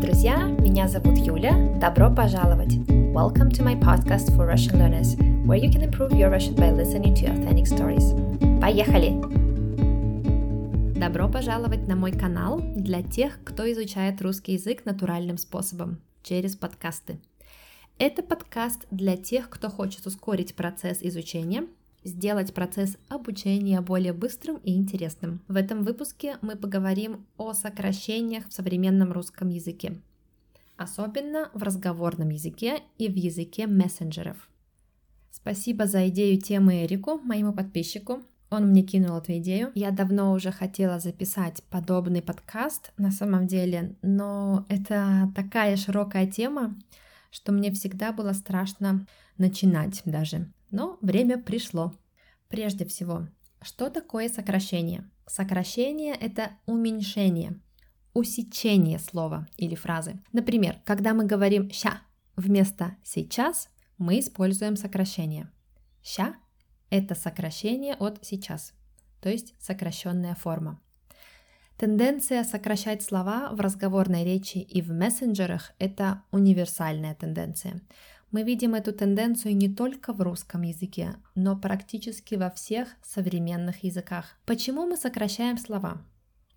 Друзья! Меня зовут Юля. Добро пожаловать! Welcome to my podcast for Russian learners, where you can improve your Russian by listening to authentic stories. Поехали! Добро пожаловать на мой канал для тех, кто изучает русский язык натуральным способом, через подкасты. Это подкаст для тех, кто хочет ускорить процесс изучения – сделать процесс обучения более быстрым и интересным. В этом выпуске мы поговорим о сокращениях в современном русском языке, особенно в разговорном языке и в языке мессенджеров. Спасибо за идею темы Эрику, моему подписчику. Он мне кинул эту идею. Я давно уже хотела записать подобный подкаст на самом деле, но это такая широкая тема, что мне всегда было страшно начинать даже но время пришло. Прежде всего, что такое сокращение? Сокращение – это уменьшение, усечение слова или фразы. Например, когда мы говорим «ща» вместо «сейчас», мы используем сокращение. «Ща» – это сокращение от «сейчас», то есть сокращенная форма. Тенденция сокращать слова в разговорной речи и в мессенджерах – это универсальная тенденция. Мы видим эту тенденцию не только в русском языке, но практически во всех современных языках. Почему мы сокращаем слова?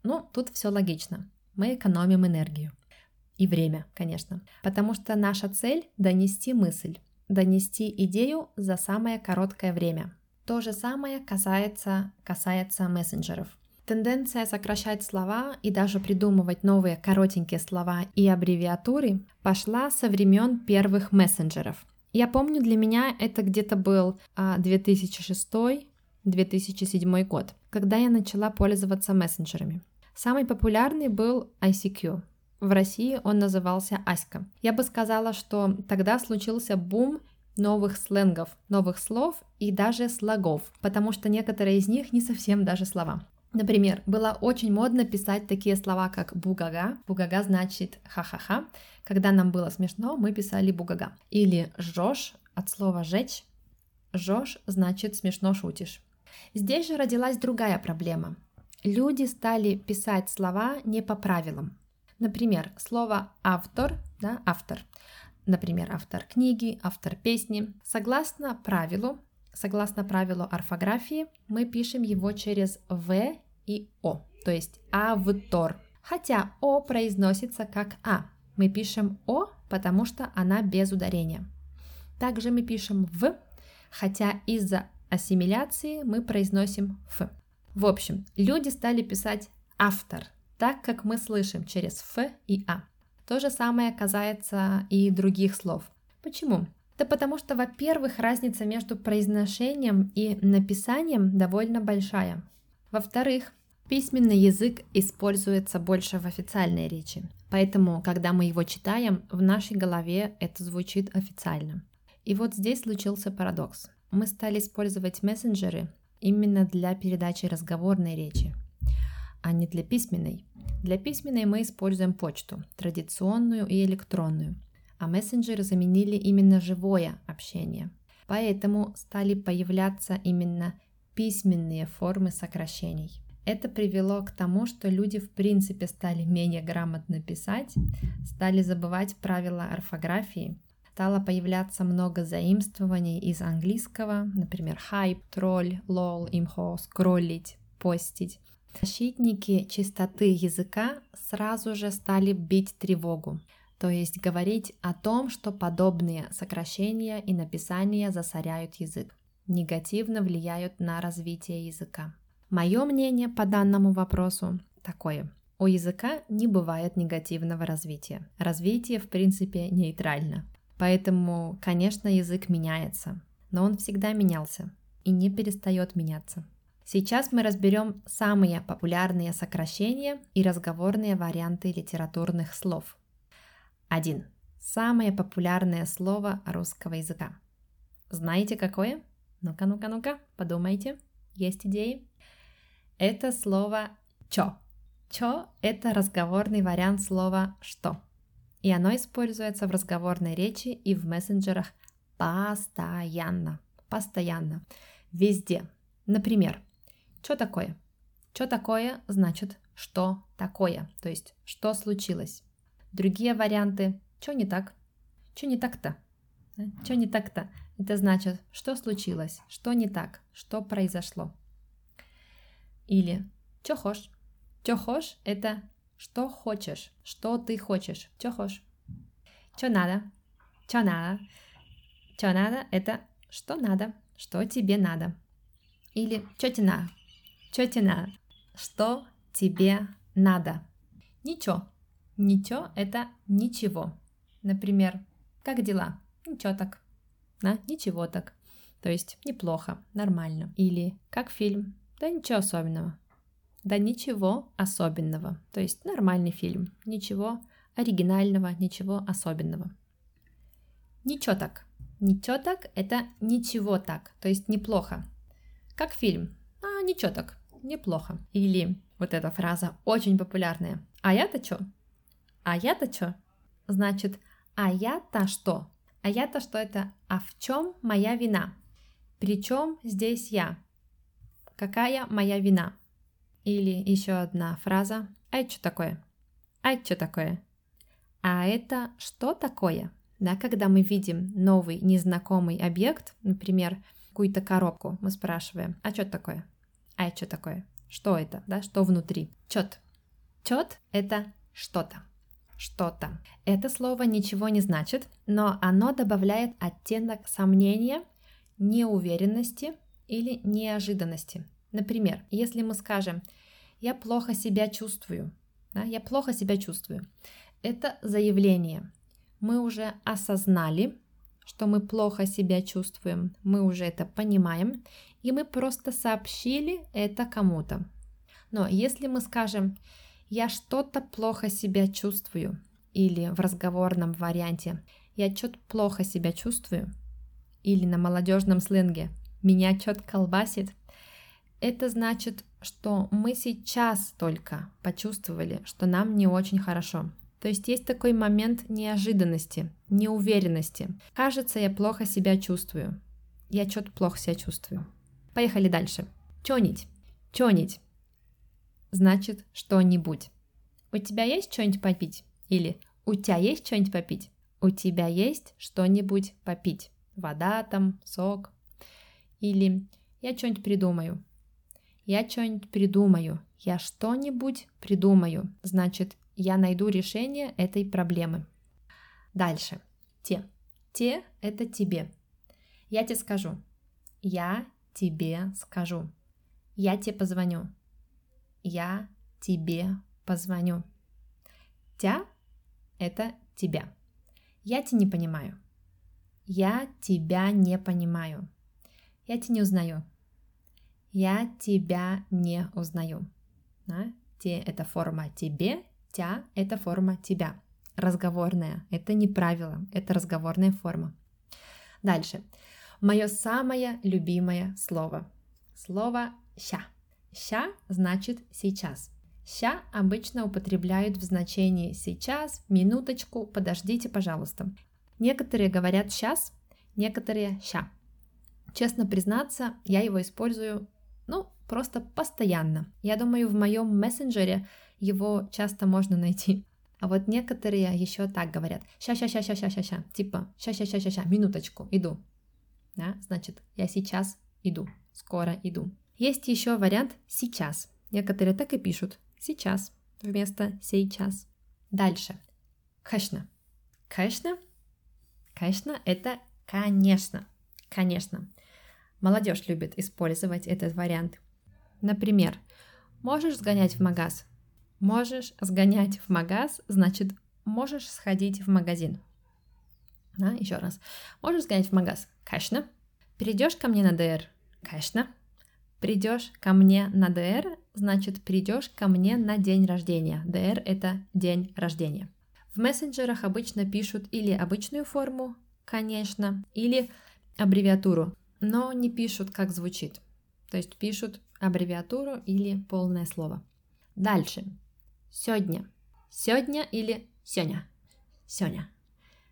Ну, тут все логично. Мы экономим энергию. И время, конечно. Потому что наша цель – донести мысль, донести идею за самое короткое время. То же самое касается, касается мессенджеров. Тенденция сокращать слова и даже придумывать новые коротенькие слова и аббревиатуры пошла со времен первых мессенджеров. Я помню, для меня это где-то был 2006-2007 а, год, когда я начала пользоваться мессенджерами. Самый популярный был ICQ. В России он назывался Аська. Я бы сказала, что тогда случился бум новых сленгов, новых слов и даже слогов, потому что некоторые из них не совсем даже слова. Например, было очень модно писать такие слова, как бугага. Бугага значит ха-ха-ха. Когда нам было смешно, мы писали бугага. Или жжешь от слова жечь. Жжешь значит смешно шутишь. Здесь же родилась другая проблема. Люди стали писать слова не по правилам. Например, слово автор, да, автор. Например, автор книги, автор песни. Согласно правилу, Согласно правилу орфографии, мы пишем его через «в» и «о», то есть «автор». Хотя «о» произносится как «а». Мы пишем «о», потому что она без ударения. Также мы пишем «в», хотя из-за ассимиляции мы произносим «ф». В общем, люди стали писать «автор», так как мы слышим через «ф» и «а». То же самое касается и других слов. Почему? Да потому что, во-первых, разница между произношением и написанием довольно большая. Во-вторых, письменный язык используется больше в официальной речи, поэтому, когда мы его читаем, в нашей голове это звучит официально. И вот здесь случился парадокс. Мы стали использовать мессенджеры именно для передачи разговорной речи, а не для письменной. Для письменной мы используем почту, традиционную и электронную, а мессенджеры заменили именно живое общение. Поэтому стали появляться именно письменные формы сокращений. Это привело к тому, что люди в принципе стали менее грамотно писать, стали забывать правила орфографии, стало появляться много заимствований из английского, например, хайп, тролль, лол, имхо, скроллить, постить. Защитники чистоты языка сразу же стали бить тревогу, то есть говорить о том, что подобные сокращения и написания засоряют язык негативно влияют на развитие языка. Мое мнение по данному вопросу такое. У языка не бывает негативного развития. Развитие, в принципе, нейтрально. Поэтому, конечно, язык меняется, но он всегда менялся и не перестает меняться. Сейчас мы разберем самые популярные сокращения и разговорные варианты литературных слов. 1. Самое популярное слово русского языка. Знаете какое? Ну-ка, ну-ка, ну-ка, подумайте. Есть идеи? Это слово «чо». «Чо» — это разговорный вариант слова «что». И оно используется в разговорной речи и в мессенджерах постоянно. Постоянно. Везде. Например, что такое? Что такое значит что такое, то есть что случилось. Другие варианты «Чё не так?» «Чё не так-то?» «Чё не так-то?» Это значит, что случилось, что не так, что произошло. Или «Чё хошь?» «Чё хошь?» — это что хочешь, что ты хочешь, чё хочешь. Чё надо? Чё надо? Чё надо? Это что надо, что тебе надо. Или чё тебе надо? Чё тебе надо? Что тебе надо? Ничего. Ничего – это ничего. Например, как дела? Ничего так. Да, ничего так. То есть неплохо, нормально. Или как фильм? Да ничего особенного. Да ничего особенного. То есть нормальный фильм. Ничего оригинального, ничего особенного. Ничего так. Ничего так – это ничего так, то есть неплохо. Как фильм. А, ничего так, неплохо. Или вот эта фраза очень популярная. А я-то чё? А я-то чё? Значит, а я-то что? А я-то что это? А в чем моя вина? Причем здесь я? Какая моя вина? Или еще одна фраза. А это что такое? А это что такое? А это что такое? Да, когда мы видим новый незнакомый объект, например, какую-то коробку, мы спрашиваем, а что такое? А это что такое? Что это? Да, что внутри? Чет. Чет – это что-то. Что-то. Это слово ничего не значит, но оно добавляет оттенок сомнения, неуверенности или неожиданности. Например, если мы скажем «я плохо себя чувствую», да, «я плохо себя чувствую», это заявление – мы уже осознали, что мы плохо себя чувствуем, мы уже это понимаем, и мы просто сообщили это кому-то. Но если мы скажем «я что-то плохо себя чувствую» или в разговорном варианте «я что-то плохо себя чувствую» или на молодежном сленге «меня что-то колбасит», это значит, что мы сейчас только почувствовали, что нам не очень хорошо, то есть есть такой момент неожиданности, неуверенности. Кажется, я плохо себя чувствую. Я что-то плохо себя чувствую. Поехали дальше. Чонить. Чонить. Значит, что-нибудь. У тебя есть что-нибудь попить? Или у тебя есть что-нибудь попить? У тебя есть что-нибудь попить? Вода там, сок. Или я что-нибудь придумаю. Я что-нибудь придумаю. Я что-нибудь придумаю. Значит, я найду решение этой проблемы. Дальше. Те. Те – это тебе. Я тебе скажу. Я тебе скажу. Я тебе позвоню. Я тебе позвоню. Тя – это тебя. Я тебя не понимаю. Я тебя не понимаю. Я тебя не узнаю. Я тебя не узнаю. Да? Те – это форма тебе, Тя – это форма тебя. Разговорная – это не правило, это разговорная форма. Дальше. Мое самое любимое слово. Слово «ща». «Ща» значит «сейчас». «Ща» обычно употребляют в значении «сейчас», «минуточку», «подождите, пожалуйста». Некоторые говорят «сейчас», некоторые «ща». Честно признаться, я его использую, ну, просто постоянно. Я думаю, в моем мессенджере его часто можно найти. А вот некоторые еще так говорят. Ща-ща-ща-ща-ща-ща. Типа, ща-ща-ща-ща-ща, минуточку, иду. Да, значит, я сейчас иду, скоро иду. Есть еще вариант сейчас. Некоторые так и пишут. Сейчас вместо сейчас. Дальше. Конечно. Конечно. Конечно, это конечно. Конечно. Молодежь любит использовать этот вариант. Например, можешь сгонять в магаз? Можешь сгонять в магаз, значит, можешь сходить в магазин. А, еще раз. Можешь сгонять в магаз? Конечно. Придешь ко мне на ДР? Конечно. Придешь ко мне на ДР, значит, придешь ко мне на день рождения. ДР – это день рождения. В мессенджерах обычно пишут или обычную форму, конечно, или аббревиатуру, но не пишут, как звучит. То есть пишут аббревиатуру или полное слово. Дальше. Сегодня. Сегодня или сегодня. Сегодня.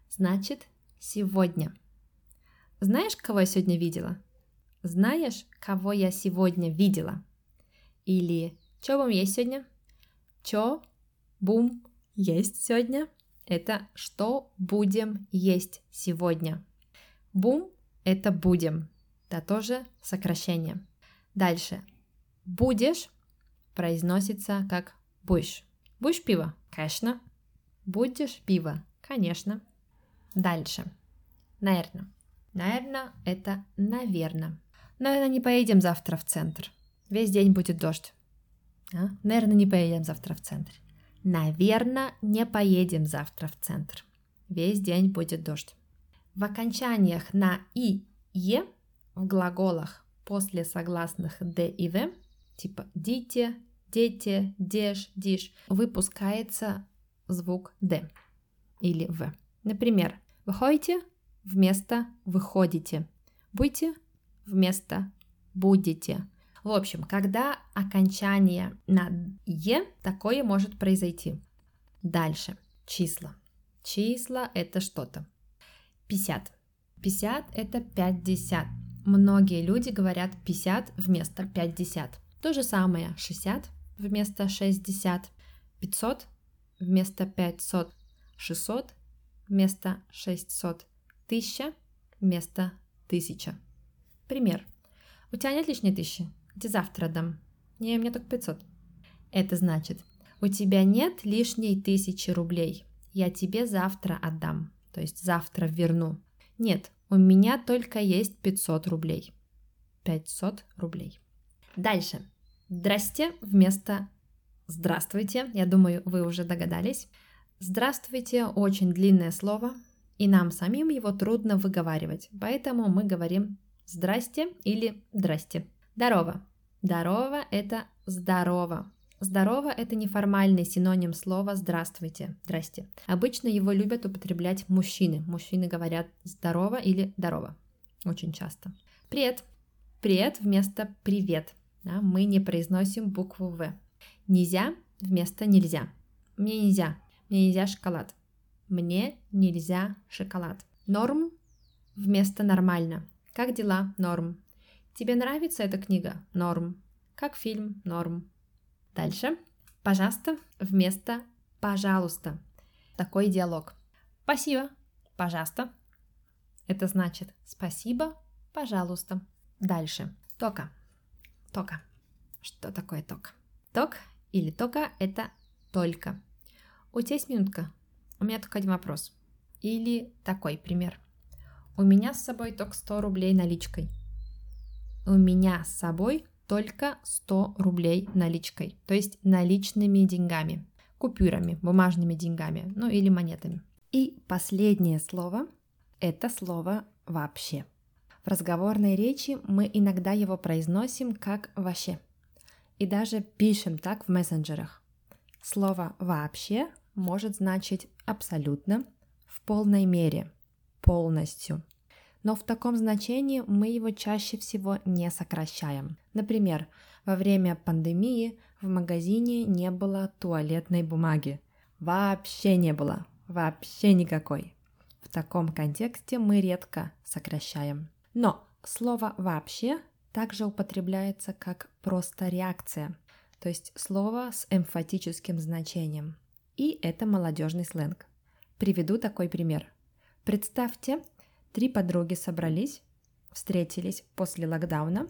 Значит, сегодня. Знаешь, кого я сегодня видела? Знаешь, кого я сегодня видела? Или что вам есть сегодня? Чё бум есть сегодня? это что будем есть сегодня. Бум – это будем. Это тоже сокращение. Дальше. Будешь произносится как будешь. Будешь пиво? Конечно. Будешь пиво? Конечно. Дальше. Наверное. Наверное, это наверное. Наверное, не поедем завтра в центр. Весь день будет дождь. А? Наверное, не поедем завтра в центр. Наверное, не поедем завтра в центр. Весь день будет дождь. В окончаниях на и, е в глаголах после согласных д и в, типа дите, дети, деш, диш, выпускается звук д или в. Например, выходите вместо выходите, будьте вместо будете. В общем, когда окончание на «е», такое может произойти. Дальше. Числа. Числа – это что-то. 50. 50 – это 50. Многие люди говорят 50 вместо 50. То же самое 60 вместо 60, 500 вместо 500, 600 вместо 600, 1000 вместо 1000. Пример. У тебя нет лишней тысячи? Где завтра дам? Не, мне только 500. Это значит, у тебя нет лишней тысячи рублей. Я тебе завтра отдам то есть завтра верну. Нет, у меня только есть 500 рублей. 500 рублей. Дальше. Здрасте вместо здравствуйте. Я думаю, вы уже догадались. Здравствуйте очень длинное слово, и нам самим его трудно выговаривать. Поэтому мы говорим здрасте или здрасте. Здорово. Здорово – это здорово. Здорово – это неформальный синоним слова «здравствуйте», «здрасте». Обычно его любят употреблять мужчины. Мужчины говорят «здорово» или «здорово» очень часто. Привет. Привет вместо привет. Да, мы не произносим букву В. Нельзя вместо нельзя. Мне нельзя. Мне нельзя шоколад. Мне нельзя шоколад. Норм вместо нормально. Как дела? Норм. Тебе нравится эта книга? Норм. Как фильм? Норм. Дальше. Пожалуйста вместо пожалуйста. Такой диалог. Спасибо. Пожалуйста. Это значит спасибо, пожалуйста. Дальше. Тока. Тока. Что такое ток? Ток или тока – это только. У тебя есть минутка? У меня только один вопрос. Или такой пример. У меня с собой только 100 рублей наличкой. У меня с собой только 100 рублей наличкой, то есть наличными деньгами, купюрами, бумажными деньгами, ну или монетами. И последнее слово – это слово «вообще». В разговорной речи мы иногда его произносим как «вообще». И даже пишем так в мессенджерах. Слово «вообще» может значить абсолютно, в полной мере, полностью – но в таком значении мы его чаще всего не сокращаем. Например, во время пандемии в магазине не было туалетной бумаги. Вообще не было. Вообще никакой. В таком контексте мы редко сокращаем. Но слово «вообще» также употребляется как просто реакция, то есть слово с эмфатическим значением. И это молодежный сленг. Приведу такой пример. Представьте, Три подруги собрались, встретились после локдауна.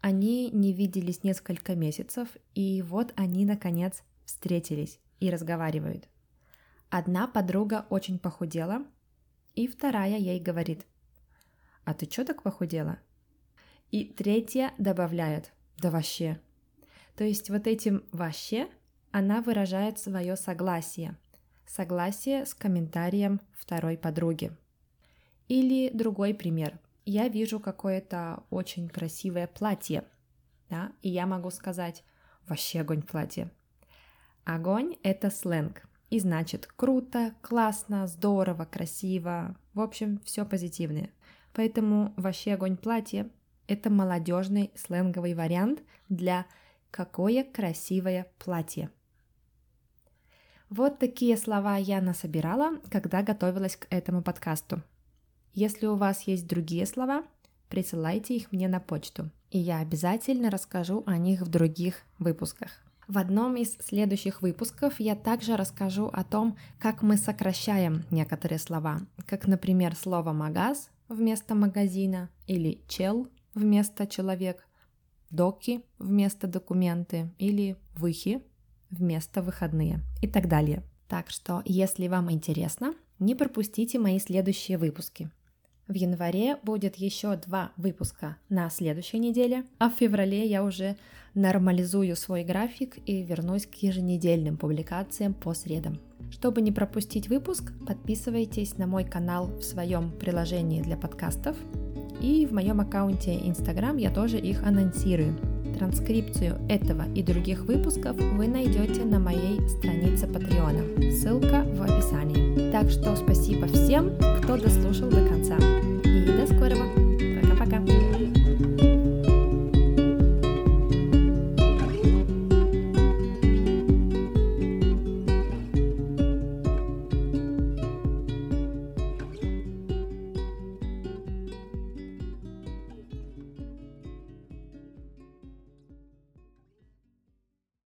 Они не виделись несколько месяцев, и вот они, наконец, встретились и разговаривают. Одна подруга очень похудела, и вторая ей говорит, «А ты чё так похудела?» И третья добавляет, «Да вообще». То есть вот этим «вообще» она выражает свое согласие. Согласие с комментарием второй подруги. Или другой пример. Я вижу какое-то очень красивое платье, да, и я могу сказать «вообще огонь платье». Огонь – это сленг, и значит круто, классно, здорово, красиво, в общем, все позитивное. Поэтому вообще огонь платье – это молодежный сленговый вариант для «какое красивое платье». Вот такие слова я насобирала, когда готовилась к этому подкасту. Если у вас есть другие слова, присылайте их мне на почту, и я обязательно расскажу о них в других выпусках. В одном из следующих выпусков я также расскажу о том, как мы сокращаем некоторые слова, как, например, слово «магаз» вместо «магазина» или «чел» вместо «человек», «доки» вместо «документы» или «выхи» вместо «выходные» и так далее. Так что, если вам интересно, не пропустите мои следующие выпуски. В январе будет еще два выпуска на следующей неделе, а в феврале я уже нормализую свой график и вернусь к еженедельным публикациям по средам. Чтобы не пропустить выпуск, подписывайтесь на мой канал в своем приложении для подкастов и в моем аккаунте Instagram я тоже их анонсирую. Транскрипцию этого и других выпусков вы найдете на моей странице Patreon. Ссылка в описании. Так что спасибо всем, кто дослушал до конца. И до скорого. Пока-пока.